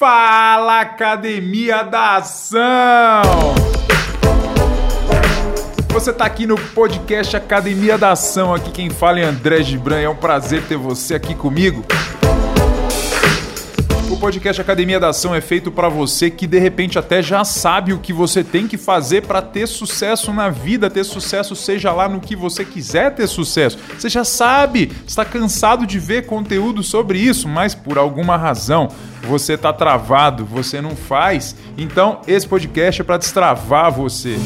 Fala Academia da Ação! Você está aqui no podcast Academia da Ação. Aqui quem fala é André Gibran. É um prazer ter você aqui comigo podcast Academia da Ação é feito para você que de repente até já sabe o que você tem que fazer para ter sucesso na vida, ter sucesso seja lá no que você quiser ter sucesso. Você já sabe, está cansado de ver conteúdo sobre isso, mas por alguma razão você está travado, você não faz. Então esse podcast é para destravar você.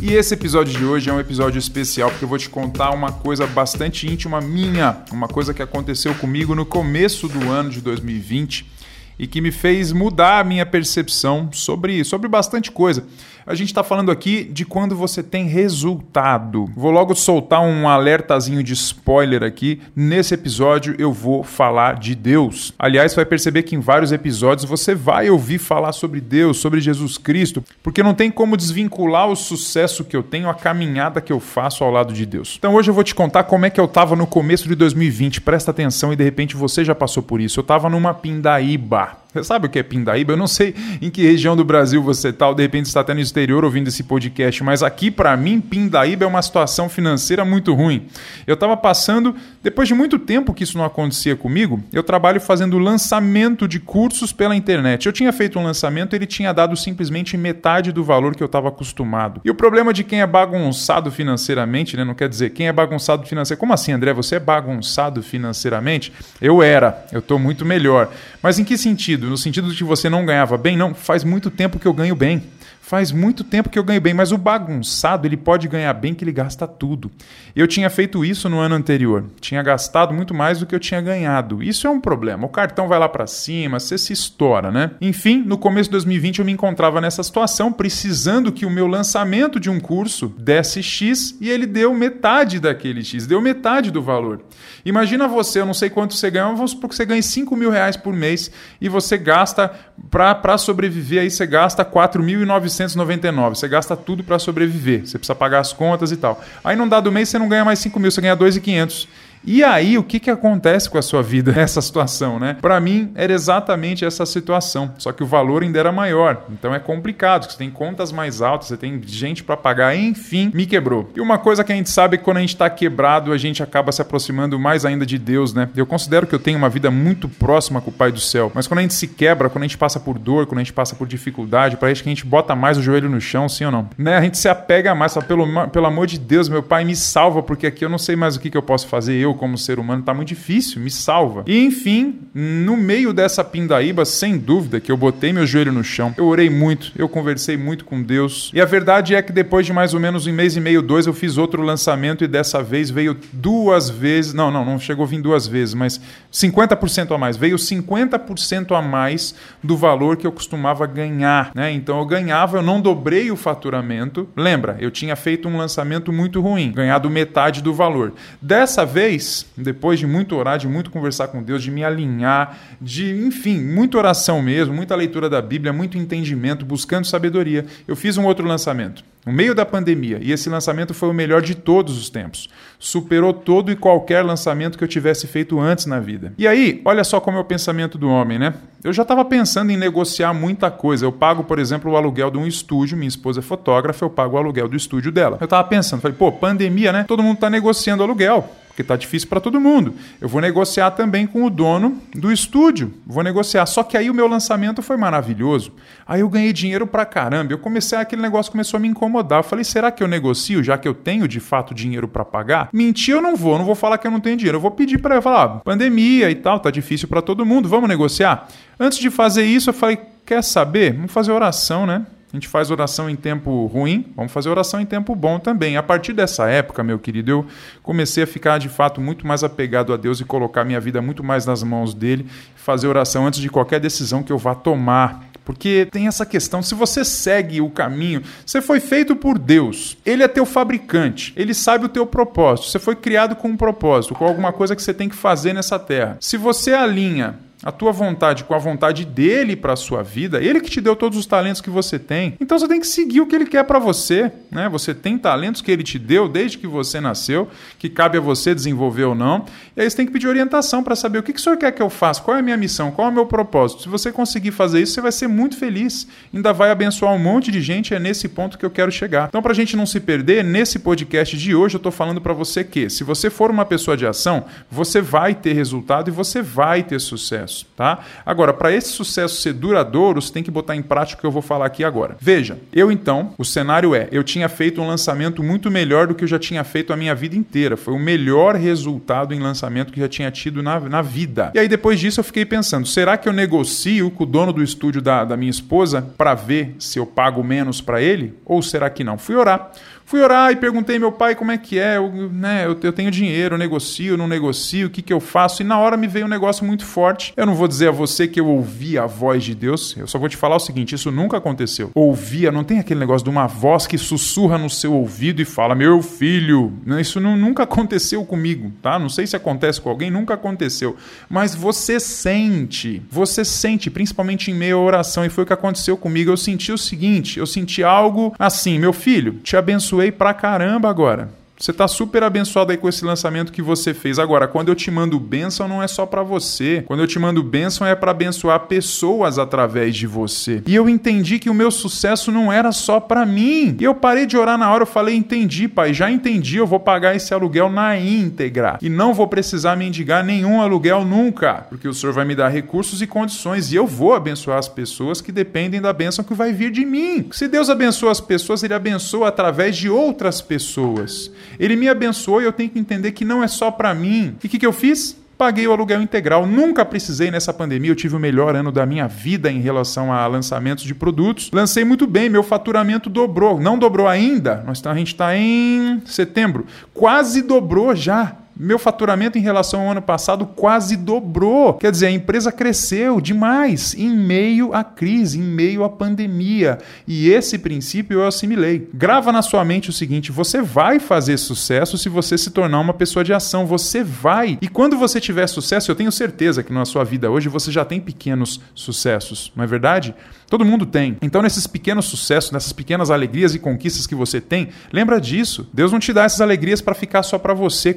E esse episódio de hoje é um episódio especial porque eu vou te contar uma coisa bastante íntima minha, uma coisa que aconteceu comigo no começo do ano de 2020 e que me fez mudar a minha percepção sobre, sobre bastante coisa. A gente está falando aqui de quando você tem resultado. Vou logo soltar um alertazinho de spoiler aqui. Nesse episódio eu vou falar de Deus. Aliás, vai perceber que em vários episódios você vai ouvir falar sobre Deus, sobre Jesus Cristo, porque não tem como desvincular o sucesso que eu tenho, a caminhada que eu faço ao lado de Deus. Então hoje eu vou te contar como é que eu estava no começo de 2020. Presta atenção e de repente você já passou por isso. Eu estava numa pindaíba. Você sabe o que é Pindaíba? Eu não sei em que região do Brasil você está, de repente está até no exterior ouvindo esse podcast, mas aqui para mim Pindaíba é uma situação financeira muito ruim. Eu estava passando, depois de muito tempo que isso não acontecia comigo, eu trabalho fazendo lançamento de cursos pela internet. Eu tinha feito um lançamento, ele tinha dado simplesmente metade do valor que eu estava acostumado. E o problema de quem é bagunçado financeiramente, né? Não quer dizer quem é bagunçado financeiramente. Como assim, André? Você é bagunçado financeiramente? Eu era, eu estou muito melhor. Mas em que sentido? Sentido? No sentido de que você não ganhava bem? Não, faz muito tempo que eu ganho bem. Faz muito tempo que eu ganho bem, mas o bagunçado ele pode ganhar bem que ele gasta tudo. Eu tinha feito isso no ano anterior, tinha gastado muito mais do que eu tinha ganhado. Isso é um problema. O cartão vai lá para cima, você se estoura, né? Enfim, no começo de 2020 eu me encontrava nessa situação, precisando que o meu lançamento de um curso desse X e ele deu metade daquele X, deu metade do valor. Imagina você, eu não sei quanto você ganha, vamos supor que você ganha 5 mil reais por mês e você gasta, para sobreviver aí, você gasta 4.900 4.999. Você gasta tudo para sobreviver. Você precisa pagar as contas e tal. Aí num dado mês você não ganha mais 5 mil, você ganha 2.500. E aí, o que, que acontece com a sua vida nessa situação, né? Para mim, era exatamente essa situação, só que o valor ainda era maior. Então é complicado, você tem contas mais altas, você tem gente para pagar, enfim, me quebrou. E uma coisa que a gente sabe é que quando a gente está quebrado, a gente acaba se aproximando mais ainda de Deus, né? Eu considero que eu tenho uma vida muito próxima com o Pai do céu, mas quando a gente se quebra, quando a gente passa por dor, quando a gente passa por dificuldade, parece que a gente bota mais o joelho no chão, sim ou não? Né? A gente se apega mais, fala, pelo, pelo amor de Deus, meu Pai, me salva, porque aqui eu não sei mais o que, que eu posso fazer. Eu, como ser humano está muito difícil, me salva. E enfim, no meio dessa pindaíba, sem dúvida, que eu botei meu joelho no chão, eu orei muito, eu conversei muito com Deus. E a verdade é que depois de mais ou menos um mês e meio, dois, eu fiz outro lançamento e dessa vez veio duas vezes, não, não, não chegou a vir duas vezes, mas 50% a mais. Veio 50% a mais do valor que eu costumava ganhar, né? Então eu ganhava, eu não dobrei o faturamento. Lembra, eu tinha feito um lançamento muito ruim, ganhado metade do valor. Dessa vez, depois de muito orar, de muito conversar com Deus, de me alinhar, de, enfim, muita oração mesmo, muita leitura da Bíblia, muito entendimento, buscando sabedoria, eu fiz um outro lançamento, no meio da pandemia, e esse lançamento foi o melhor de todos os tempos. Superou todo e qualquer lançamento que eu tivesse feito antes na vida. E aí, olha só como é o pensamento do homem, né? Eu já estava pensando em negociar muita coisa. Eu pago, por exemplo, o aluguel de um estúdio, minha esposa é fotógrafa, eu pago o aluguel do estúdio dela. Eu estava pensando, falei, pô, pandemia, né? Todo mundo está negociando aluguel porque está difícil para todo mundo. Eu vou negociar também com o dono do estúdio. Vou negociar. Só que aí o meu lançamento foi maravilhoso. Aí eu ganhei dinheiro para caramba. Eu comecei, aquele negócio começou a me incomodar. Eu falei, será que eu negocio, já que eu tenho de fato dinheiro para pagar? Mentir eu não vou, não vou falar que eu não tenho dinheiro. Eu vou pedir para falar, ah, pandemia e tal, tá difícil para todo mundo, vamos negociar? Antes de fazer isso, eu falei, quer saber? Vamos fazer oração, né? A gente faz oração em tempo ruim, vamos fazer oração em tempo bom também. A partir dessa época, meu querido, eu comecei a ficar de fato muito mais apegado a Deus e colocar minha vida muito mais nas mãos dele, fazer oração antes de qualquer decisão que eu vá tomar. Porque tem essa questão, se você segue o caminho, você foi feito por Deus. Ele é teu fabricante, ele sabe o teu propósito. Você foi criado com um propósito, com alguma coisa que você tem que fazer nessa terra. Se você alinha a tua vontade com a vontade dele para a sua vida, ele que te deu todos os talentos que você tem. Então você tem que seguir o que ele quer para você, né? Você tem talentos que ele te deu desde que você nasceu, que cabe a você desenvolver ou não. E aí você tem que pedir orientação para saber o que, que o senhor quer que eu faça, qual é a minha missão, qual é o meu propósito. Se você conseguir fazer isso, você vai ser muito feliz. Ainda vai abençoar um monte de gente, é nesse ponto que eu quero chegar. Então, para a gente não se perder, nesse podcast de hoje eu estou falando para você que, se você for uma pessoa de ação, você vai ter resultado e você vai ter sucesso, tá? Agora, para esse sucesso ser duradouro, você tem que botar em prática o que eu vou falar aqui agora. Veja, eu então, o cenário é, eu tinha feito um lançamento muito melhor do que eu já tinha feito a minha vida inteira. Foi o melhor resultado em lançamento que já tinha tido na, na vida. E aí depois disso eu fiquei pensando, será que eu negocio com o dono do estúdio da, da minha esposa para ver se eu pago menos para ele? Ou será que não? Fui orar. Fui orar e perguntei meu pai como é que é, eu, né, eu, eu tenho dinheiro, eu negocio, não negocio, o que, que eu faço? E na hora me veio um negócio muito forte. Eu não vou dizer a você que eu ouvi a voz de Deus, eu só vou te falar o seguinte: isso nunca aconteceu. Ouvia, não tem aquele negócio de uma voz que sussurra no seu ouvido e fala, meu filho. Isso não, nunca aconteceu comigo, tá? Não sei se acontece com alguém, nunca aconteceu. Mas você sente, você sente, principalmente em meio à oração, e foi o que aconteceu comigo. Eu senti o seguinte: eu senti algo assim, meu filho, te abençoe abençoei pra caramba agora. Você está super abençoado aí com esse lançamento que você fez. Agora, quando eu te mando bênção, não é só para você. Quando eu te mando bênção, é para abençoar pessoas através de você. E eu entendi que o meu sucesso não era só para mim. E eu parei de orar na hora, eu falei: entendi, pai, já entendi, eu vou pagar esse aluguel na íntegra. E não vou precisar mendigar nenhum aluguel nunca. Porque o senhor vai me dar recursos e condições. E eu vou abençoar as pessoas que dependem da bênção que vai vir de mim. Se Deus abençoa as pessoas, ele abençoa através de outras pessoas. Ele me abençoou e eu tenho que entender que não é só para mim. E o que, que eu fiz? paguei o aluguel integral. Nunca precisei nessa pandemia, eu tive o melhor ano da minha vida em relação a lançamentos de produtos. Lancei muito bem, meu faturamento dobrou. Não dobrou ainda, nós tá, a gente está em setembro. Quase dobrou já. Meu faturamento em relação ao ano passado quase dobrou. Quer dizer, a empresa cresceu demais em meio à crise, em meio à pandemia. E esse princípio eu assimilei. Grava na sua mente o seguinte: você vai fazer sucesso se você se tornar uma pessoa de ação. Você vai. E quando você tiver sucesso, eu tenho certeza que na sua vida hoje você já tem pequenos sucessos, não é verdade? Todo mundo tem. Então, nesses pequenos sucessos, nessas pequenas alegrias e conquistas que você tem, lembra disso. Deus não te dá essas alegrias para ficar só para você.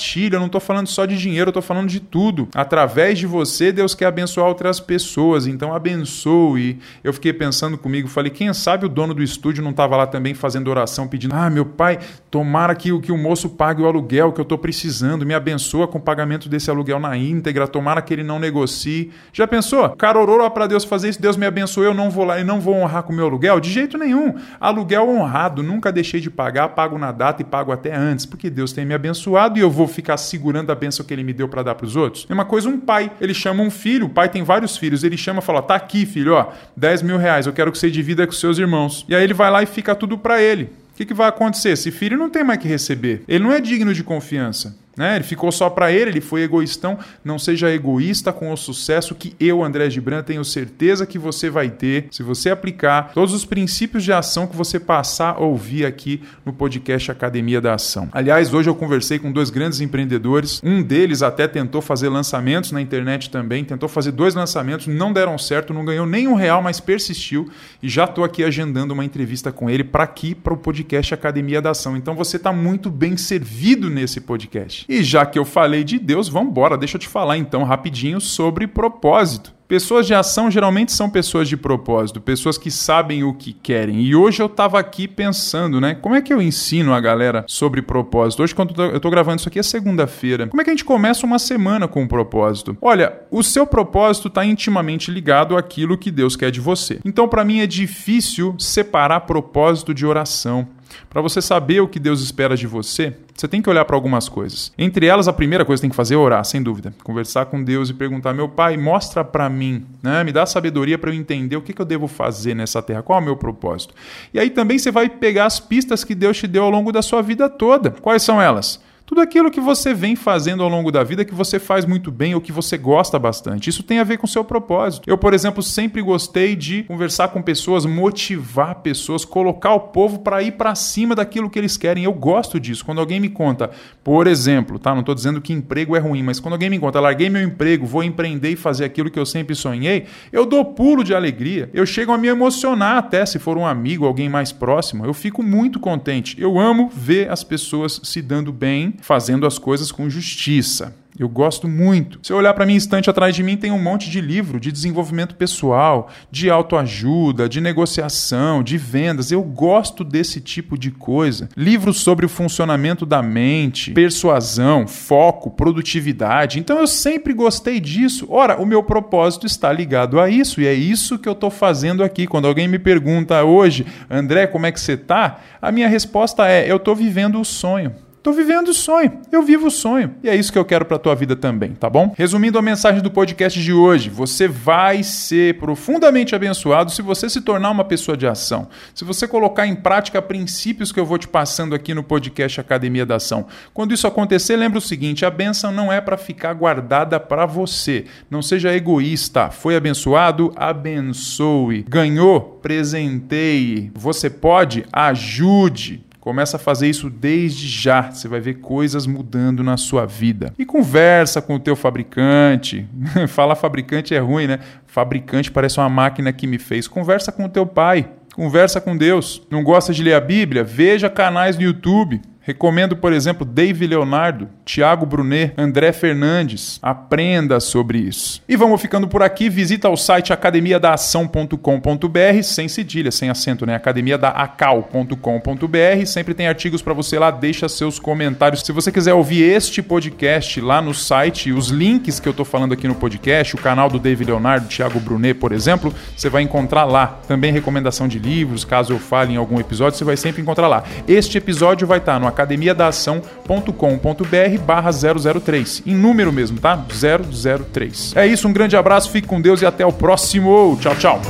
Compartilha. Eu não estou falando só de dinheiro, eu estou falando de tudo. Através de você, Deus quer abençoar outras pessoas. Então, abençoe. Eu fiquei pensando comigo, falei, quem sabe o dono do estúdio não estava lá também fazendo oração, pedindo: Ah, meu pai, tomara que, que o moço pague o aluguel que eu estou precisando, me abençoa com o pagamento desse aluguel na íntegra, tomara que ele não negocie. Já pensou? Cara orou para Deus fazer isso, Deus me abençoou eu não vou lá e não vou honrar com o meu aluguel? De jeito nenhum. Aluguel honrado, nunca deixei de pagar, pago na data e pago até antes, porque Deus tem me abençoado e eu vou ficar segurando a benção que ele me deu para dar para os outros. É uma coisa um pai, ele chama um filho, o pai tem vários filhos, ele chama e fala: tá aqui, filho, ó, 10 mil reais, eu quero que você divida com seus irmãos. E aí ele vai lá e fica tudo para ele. O que, que vai acontecer? Esse filho não tem mais que receber. Ele não é digno de confiança. Né? Ele ficou só para ele, ele foi egoístão. Não seja egoísta com o sucesso que eu, André Gibran, tenho certeza que você vai ter se você aplicar todos os princípios de ação que você passar a ouvir aqui no podcast Academia da Ação. Aliás, hoje eu conversei com dois grandes empreendedores. Um deles até tentou fazer lançamentos na internet também, tentou fazer dois lançamentos, não deram certo, não ganhou nem um real, mas persistiu e já estou aqui agendando uma entrevista com ele para aqui, para o podcast Academia da Ação. Então você está muito bem servido nesse podcast. E já que eu falei de Deus, vamos embora, deixa eu te falar então rapidinho sobre propósito. Pessoas de ação geralmente são pessoas de propósito, pessoas que sabem o que querem. E hoje eu estava aqui pensando, né? Como é que eu ensino a galera sobre propósito? Hoje, quando eu estou gravando isso aqui, é segunda-feira. Como é que a gente começa uma semana com um propósito? Olha, o seu propósito está intimamente ligado àquilo que Deus quer de você. Então, para mim, é difícil separar propósito de oração. Para você saber o que Deus espera de você, você tem que olhar para algumas coisas. Entre elas, a primeira coisa que tem que fazer é orar, sem dúvida. Conversar com Deus e perguntar: meu pai, mostra para mim, né? me dá sabedoria para eu entender o que, que eu devo fazer nessa terra, qual é o meu propósito. E aí também você vai pegar as pistas que Deus te deu ao longo da sua vida toda. Quais são elas? Tudo aquilo que você vem fazendo ao longo da vida que você faz muito bem ou que você gosta bastante. Isso tem a ver com seu propósito. Eu, por exemplo, sempre gostei de conversar com pessoas, motivar pessoas, colocar o povo para ir para cima daquilo que eles querem. Eu gosto disso. Quando alguém me conta, por exemplo, tá? Não estou dizendo que emprego é ruim, mas quando alguém me conta, larguei meu emprego, vou empreender e fazer aquilo que eu sempre sonhei, eu dou pulo de alegria. Eu chego a me emocionar até se for um amigo, alguém mais próximo. Eu fico muito contente. Eu amo ver as pessoas se dando bem, fazendo as coisas com justiça. Eu gosto muito. Se eu olhar para minha estante atrás de mim, tem um monte de livro de desenvolvimento pessoal, de autoajuda, de negociação, de vendas. Eu gosto desse tipo de coisa. Livros sobre o funcionamento da mente, persuasão, foco, produtividade. Então eu sempre gostei disso. Ora, o meu propósito está ligado a isso e é isso que eu estou fazendo aqui. Quando alguém me pergunta hoje, André, como é que você está? A minha resposta é: eu estou vivendo o sonho. Tô vivendo o sonho, eu vivo o sonho. E é isso que eu quero para tua vida também, tá bom? Resumindo a mensagem do podcast de hoje, você vai ser profundamente abençoado se você se tornar uma pessoa de ação. Se você colocar em prática princípios que eu vou te passando aqui no podcast Academia da Ação. Quando isso acontecer, lembra o seguinte, a benção não é para ficar guardada para você. Não seja egoísta. Foi abençoado? Abençoe. Ganhou? Presenteie. Você pode? Ajude. Começa a fazer isso desde já. Você vai ver coisas mudando na sua vida. E conversa com o teu fabricante. Falar fabricante é ruim, né? Fabricante parece uma máquina que me fez. Conversa com o teu pai. Conversa com Deus. Não gosta de ler a Bíblia? Veja canais no YouTube. Recomendo, por exemplo, Dave Leonardo, Tiago Brunet, André Fernandes. Aprenda sobre isso. E vamos ficando por aqui. Visita o site academiadaação.com.br, sem cedilha, sem acento, né? academiadaacal.com.br. Sempre tem artigos para você lá. Deixa seus comentários. Se você quiser ouvir este podcast lá no site, os links que eu estou falando aqui no podcast, o canal do Dave Leonardo, Tiago Brunet, por exemplo, você vai encontrar lá. Também recomendação de livros, caso eu fale em algum episódio, você vai sempre encontrar lá. Este episódio vai estar no academiadaação.com.br barra 003. Em número mesmo, tá? 003. É isso, um grande abraço, fique com Deus e até o próximo. Tchau, tchau.